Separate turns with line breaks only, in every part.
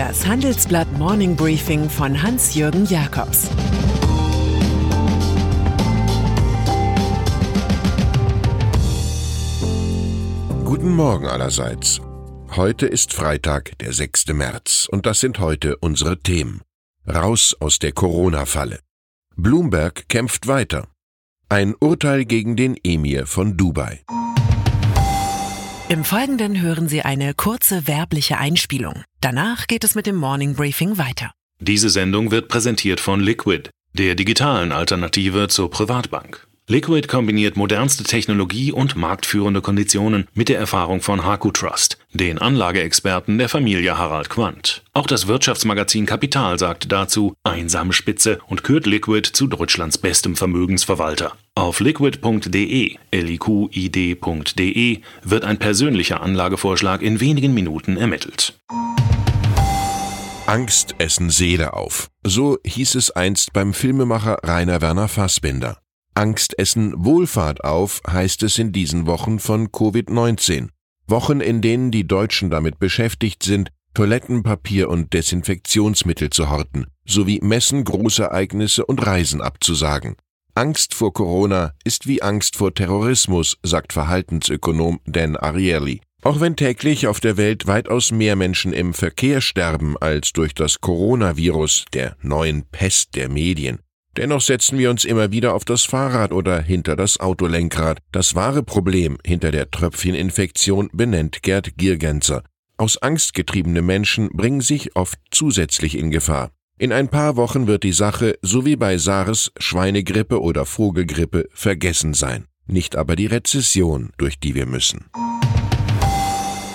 Das Handelsblatt Morning Briefing von Hans-Jürgen Jakobs
Guten Morgen allerseits. Heute ist Freitag, der 6. März, und das sind heute unsere Themen. Raus aus der Corona-Falle. Bloomberg kämpft weiter. Ein Urteil gegen den Emir von Dubai.
Im Folgenden hören Sie eine kurze werbliche Einspielung. Danach geht es mit dem Morning Briefing weiter.
Diese Sendung wird präsentiert von Liquid, der digitalen Alternative zur Privatbank. Liquid kombiniert modernste Technologie und marktführende Konditionen mit der Erfahrung von Haku Trust, den Anlageexperten der Familie Harald Quandt. Auch das Wirtschaftsmagazin Kapital sagt dazu einsame Spitze und kürt Liquid zu Deutschlands bestem Vermögensverwalter. Auf liquid.de, liqid.de wird ein persönlicher Anlagevorschlag in wenigen Minuten ermittelt.
Angst essen Seele auf. So hieß es einst beim Filmemacher Rainer Werner Fassbinder. Angst essen Wohlfahrt auf, heißt es in diesen Wochen von Covid-19. Wochen, in denen die Deutschen damit beschäftigt sind, Toilettenpapier und Desinfektionsmittel zu horten, sowie Messen, Großereignisse und Reisen abzusagen. Angst vor Corona ist wie Angst vor Terrorismus, sagt Verhaltensökonom Dan Ariely. Auch wenn täglich auf der Welt weitaus mehr Menschen im Verkehr sterben als durch das Coronavirus, der neuen Pest der Medien, Dennoch setzen wir uns immer wieder auf das Fahrrad oder hinter das Autolenkrad. Das wahre Problem hinter der Tröpfcheninfektion benennt Gerd Giergenzer. Aus Angst getriebene Menschen bringen sich oft zusätzlich in Gefahr. In ein paar Wochen wird die Sache, so wie bei SARS, Schweinegrippe oder Vogelgrippe, vergessen sein. Nicht aber die Rezession, durch die wir müssen.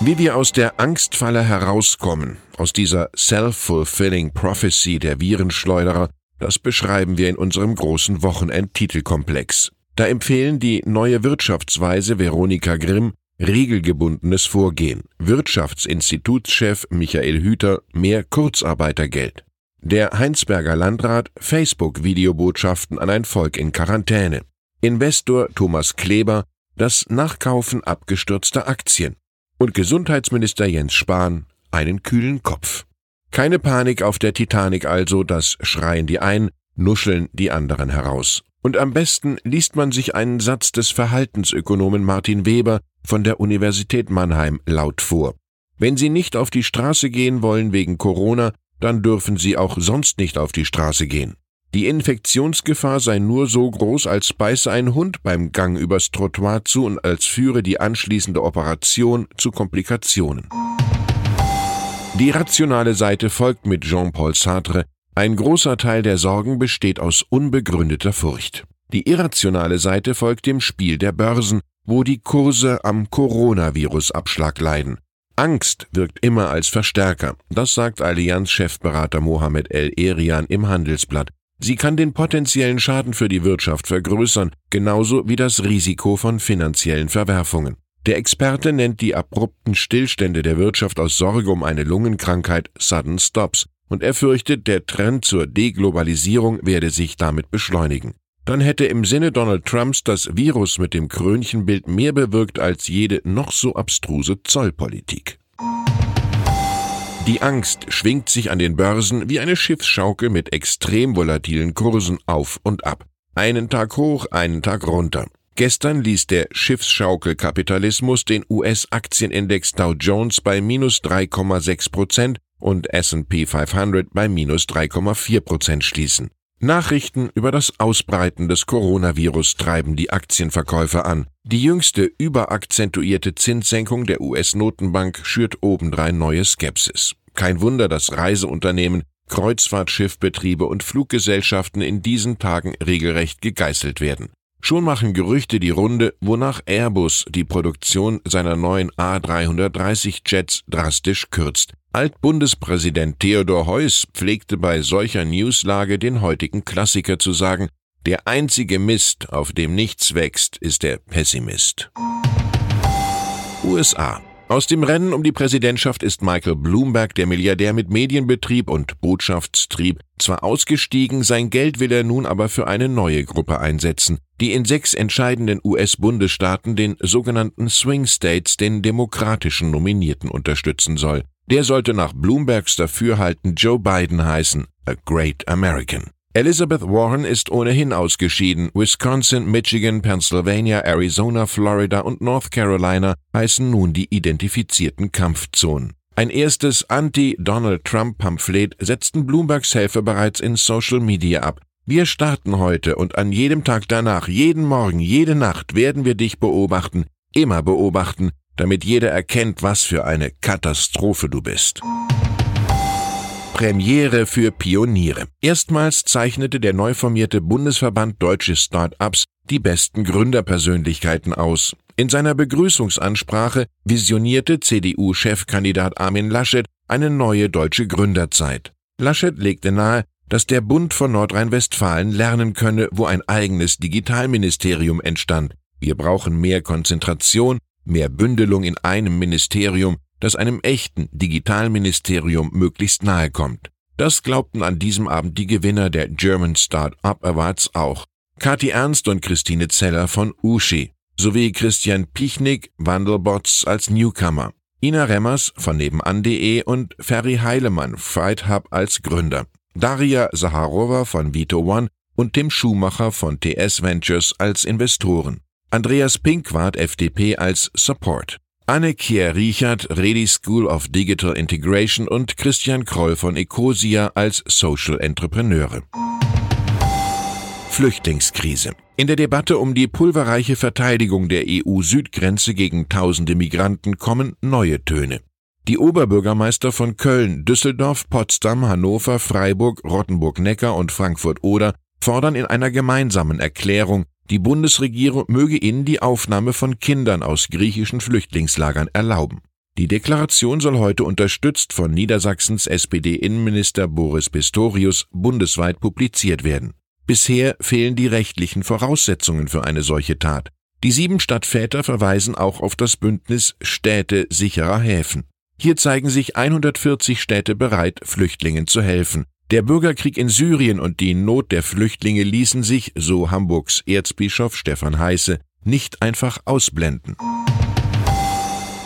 Wie wir aus der Angstfalle herauskommen, aus dieser self-fulfilling prophecy der Virenschleuderer, das beschreiben wir in unserem großen Wochenend-Titelkomplex. Da empfehlen die neue Wirtschaftsweise Veronika Grimm regelgebundenes Vorgehen, Wirtschaftsinstitutschef Michael Hüter mehr Kurzarbeitergeld. Der Heinsberger Landrat Facebook-Videobotschaften an ein Volk in Quarantäne. Investor Thomas Kleber das Nachkaufen abgestürzter Aktien. Und Gesundheitsminister Jens Spahn einen kühlen Kopf. Keine Panik auf der Titanic also, das schreien die einen, nuscheln die anderen heraus. Und am besten liest man sich einen Satz des Verhaltensökonomen Martin Weber von der Universität Mannheim laut vor. Wenn Sie nicht auf die Straße gehen wollen wegen Corona, dann dürfen Sie auch sonst nicht auf die Straße gehen. Die Infektionsgefahr sei nur so groß, als beiße ein Hund beim Gang übers Trottoir zu und als führe die anschließende Operation zu Komplikationen. Die rationale Seite folgt mit Jean-Paul Sartre, ein großer Teil der Sorgen besteht aus unbegründeter Furcht. Die irrationale Seite folgt dem Spiel der Börsen, wo die Kurse am Coronavirus-Abschlag leiden. Angst wirkt immer als Verstärker, das sagt Allianz-Chefberater Mohamed El-Erian im Handelsblatt. Sie kann den potenziellen Schaden für die Wirtschaft vergrößern, genauso wie das Risiko von finanziellen Verwerfungen. Der Experte nennt die abrupten Stillstände der Wirtschaft aus Sorge um eine Lungenkrankheit Sudden Stops und er fürchtet, der Trend zur Deglobalisierung werde sich damit beschleunigen. Dann hätte im Sinne Donald Trumps das Virus mit dem Krönchenbild mehr bewirkt als jede noch so abstruse Zollpolitik. Die Angst schwingt sich an den Börsen wie eine Schiffsschaukel mit extrem volatilen Kursen auf und ab. Einen Tag hoch, einen Tag runter. Gestern ließ der Schiffsschaukelkapitalismus den US-Aktienindex Dow Jones bei minus 3,6 Prozent und S&P 500 bei minus 3,4 Prozent schließen. Nachrichten über das Ausbreiten des Coronavirus treiben die Aktienverkäufe an. Die jüngste überakzentuierte Zinssenkung der US-Notenbank schürt obendrein neue Skepsis. Kein Wunder, dass Reiseunternehmen, Kreuzfahrtschiffbetriebe und Fluggesellschaften in diesen Tagen regelrecht gegeißelt werden. Schon machen Gerüchte die Runde, wonach Airbus die Produktion seiner neuen A330 Jets drastisch kürzt. Altbundespräsident Theodor Heuss pflegte bei solcher Newslage den heutigen Klassiker zu sagen, der einzige Mist, auf dem nichts wächst, ist der Pessimist. USA aus dem Rennen um die Präsidentschaft ist Michael Bloomberg, der Milliardär mit Medienbetrieb und Botschaftstrieb, zwar ausgestiegen, sein Geld will er nun aber für eine neue Gruppe einsetzen, die in sechs entscheidenden US-Bundesstaaten den sogenannten Swing States den demokratischen Nominierten unterstützen soll. Der sollte nach Bloombergs Dafürhalten Joe Biden heißen, a great American. Elizabeth Warren ist ohnehin ausgeschieden. Wisconsin, Michigan, Pennsylvania, Arizona, Florida und North Carolina heißen nun die identifizierten Kampfzonen. Ein erstes Anti-Donald Trump-Pamphlet setzten Bloombergs Helfer bereits in Social Media ab. Wir starten heute und an jedem Tag danach, jeden Morgen, jede Nacht werden wir dich beobachten, immer beobachten, damit jeder erkennt, was für eine Katastrophe du bist. Premiere für Pioniere. Erstmals zeichnete der neu formierte Bundesverband Deutsche Start-ups die besten Gründerpersönlichkeiten aus. In seiner Begrüßungsansprache visionierte CDU-Chefkandidat Armin Laschet eine neue deutsche Gründerzeit. Laschet legte nahe, dass der Bund von Nordrhein-Westfalen lernen könne, wo ein eigenes Digitalministerium entstand. Wir brauchen mehr Konzentration, mehr Bündelung in einem Ministerium, das einem echten Digitalministerium möglichst nahe kommt. Das glaubten an diesem Abend die Gewinner der German Start-up Awards auch. Kathi Ernst und Christine Zeller von Uschi sowie Christian Pichnik, Wandelbots als Newcomer, Ina Remmers von nebenan.de und Ferry Heilemann, Fright Hub als Gründer, Daria Saharova von Vito One und Tim Schumacher von TS Ventures als Investoren, Andreas Pinkwart FDP als Support. Anne-Kier Riechert, Redi School of Digital Integration und Christian Kroll von Ecosia als Social Entrepreneure. Flüchtlingskrise. In der Debatte um die pulverreiche Verteidigung der EU-Südgrenze gegen tausende Migranten kommen neue Töne. Die Oberbürgermeister von Köln, Düsseldorf, Potsdam, Hannover, Freiburg, Rottenburg-Neckar und Frankfurt-Oder fordern in einer gemeinsamen Erklärung die Bundesregierung möge ihnen die Aufnahme von Kindern aus griechischen Flüchtlingslagern erlauben. Die Deklaration soll heute unterstützt von Niedersachsens SPD-Innenminister Boris Pistorius bundesweit publiziert werden. Bisher fehlen die rechtlichen Voraussetzungen für eine solche Tat. Die sieben Stadtväter verweisen auch auf das Bündnis Städte sicherer Häfen. Hier zeigen sich 140 Städte bereit, Flüchtlingen zu helfen. Der Bürgerkrieg in Syrien und die Not der Flüchtlinge ließen sich, so Hamburgs Erzbischof Stefan Heiße, nicht einfach ausblenden.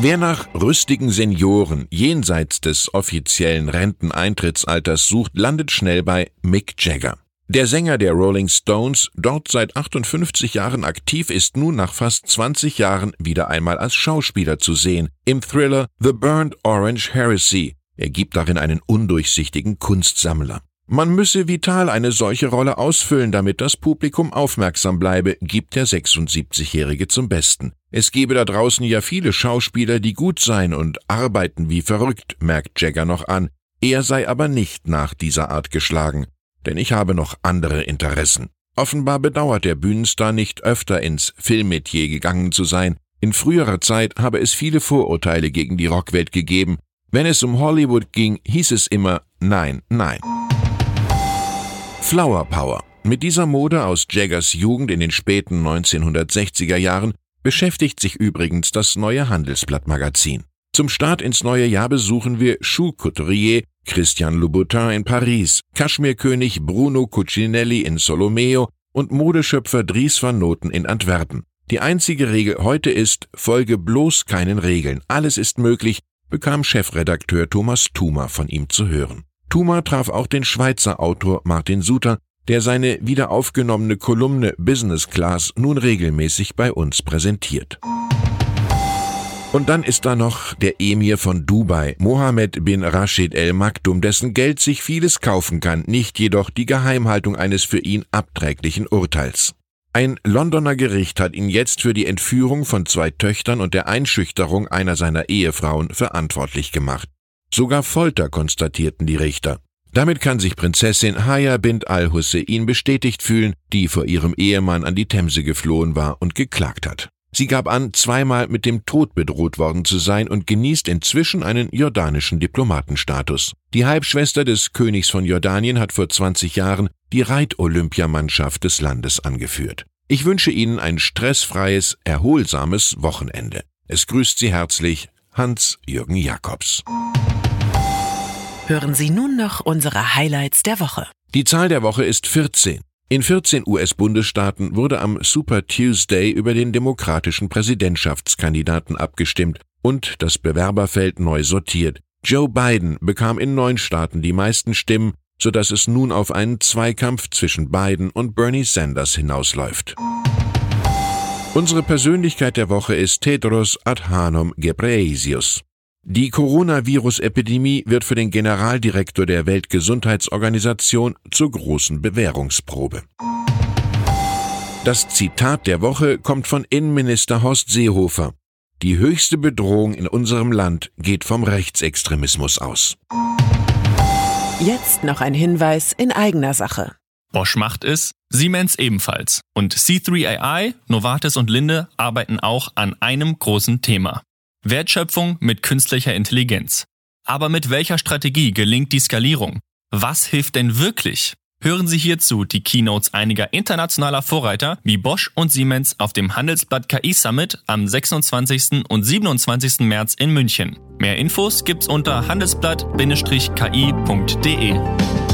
Wer nach rüstigen Senioren jenseits des offiziellen Renteneintrittsalters sucht, landet schnell bei Mick Jagger. Der Sänger der Rolling Stones, dort seit 58 Jahren aktiv, ist nun nach fast 20 Jahren wieder einmal als Schauspieler zu sehen, im Thriller The Burnt Orange Heresy, er gibt darin einen undurchsichtigen Kunstsammler. Man müsse vital eine solche Rolle ausfüllen, damit das Publikum aufmerksam bleibe, gibt der 76-Jährige zum Besten. Es gebe da draußen ja viele Schauspieler, die gut seien und arbeiten wie verrückt, merkt Jagger noch an. Er sei aber nicht nach dieser Art geschlagen, denn ich habe noch andere Interessen. Offenbar bedauert der Bühnenstar nicht öfter ins Filmmetier gegangen zu sein. In früherer Zeit habe es viele Vorurteile gegen die Rockwelt gegeben, wenn es um Hollywood ging, hieß es immer Nein, nein. Flower Power. Mit dieser Mode aus Jaggers Jugend in den späten 1960er Jahren beschäftigt sich übrigens das neue Handelsblatt-Magazin. Zum Start ins neue Jahr besuchen wir Schuhcouturier Christian Louboutin in Paris, Kaschmirkönig Bruno Cucinelli in Solomeo und Modeschöpfer Dries van Noten in Antwerpen. Die einzige Regel heute ist, folge bloß keinen Regeln. Alles ist möglich, bekam Chefredakteur Thomas Thumer von ihm zu hören. Thumer traf auch den Schweizer Autor Martin Suter, der seine wiederaufgenommene Kolumne Business Class nun regelmäßig bei uns präsentiert. Und dann ist da noch der Emir von Dubai, Mohammed bin Rashid El Maktoum, dessen Geld sich vieles kaufen kann, nicht jedoch die Geheimhaltung eines für ihn abträglichen Urteils. Ein Londoner Gericht hat ihn jetzt für die Entführung von zwei Töchtern und der Einschüchterung einer seiner Ehefrauen verantwortlich gemacht. Sogar Folter konstatierten die Richter. Damit kann sich Prinzessin Haya bint al-Hussein bestätigt fühlen, die vor ihrem Ehemann an die Themse geflohen war und geklagt hat. Sie gab an, zweimal mit dem Tod bedroht worden zu sein und genießt inzwischen einen jordanischen Diplomatenstatus. Die Halbschwester des Königs von Jordanien hat vor 20 Jahren die Reit-Olympiamannschaft des Landes angeführt. Ich wünsche Ihnen ein stressfreies, erholsames Wochenende. Es grüßt Sie herzlich Hans-Jürgen Jakobs.
Hören Sie nun noch unsere Highlights der Woche.
Die Zahl der Woche ist 14. In 14 US-Bundesstaaten wurde am Super Tuesday über den demokratischen Präsidentschaftskandidaten abgestimmt und das Bewerberfeld neu sortiert. Joe Biden bekam in neun Staaten die meisten Stimmen, sodass es nun auf einen Zweikampf zwischen Biden und Bernie Sanders hinausläuft. Unsere Persönlichkeit der Woche ist Tedros Adhanom Ghebreyesus. Die Coronavirus-Epidemie wird für den Generaldirektor der Weltgesundheitsorganisation zur großen Bewährungsprobe. Das Zitat der Woche kommt von Innenminister Horst Seehofer. Die höchste Bedrohung in unserem Land geht vom Rechtsextremismus aus.
Jetzt noch ein Hinweis in eigener Sache.
Bosch macht es, Siemens ebenfalls. Und C3AI, Novartis und Linde arbeiten auch an einem großen Thema. Wertschöpfung mit künstlicher Intelligenz. Aber mit welcher Strategie gelingt die Skalierung? Was hilft denn wirklich? Hören Sie hierzu die Keynotes einiger internationaler Vorreiter wie Bosch und Siemens auf dem Handelsblatt KI Summit am 26. und 27. März in München. Mehr Infos gibt's unter handelsblatt-ki.de.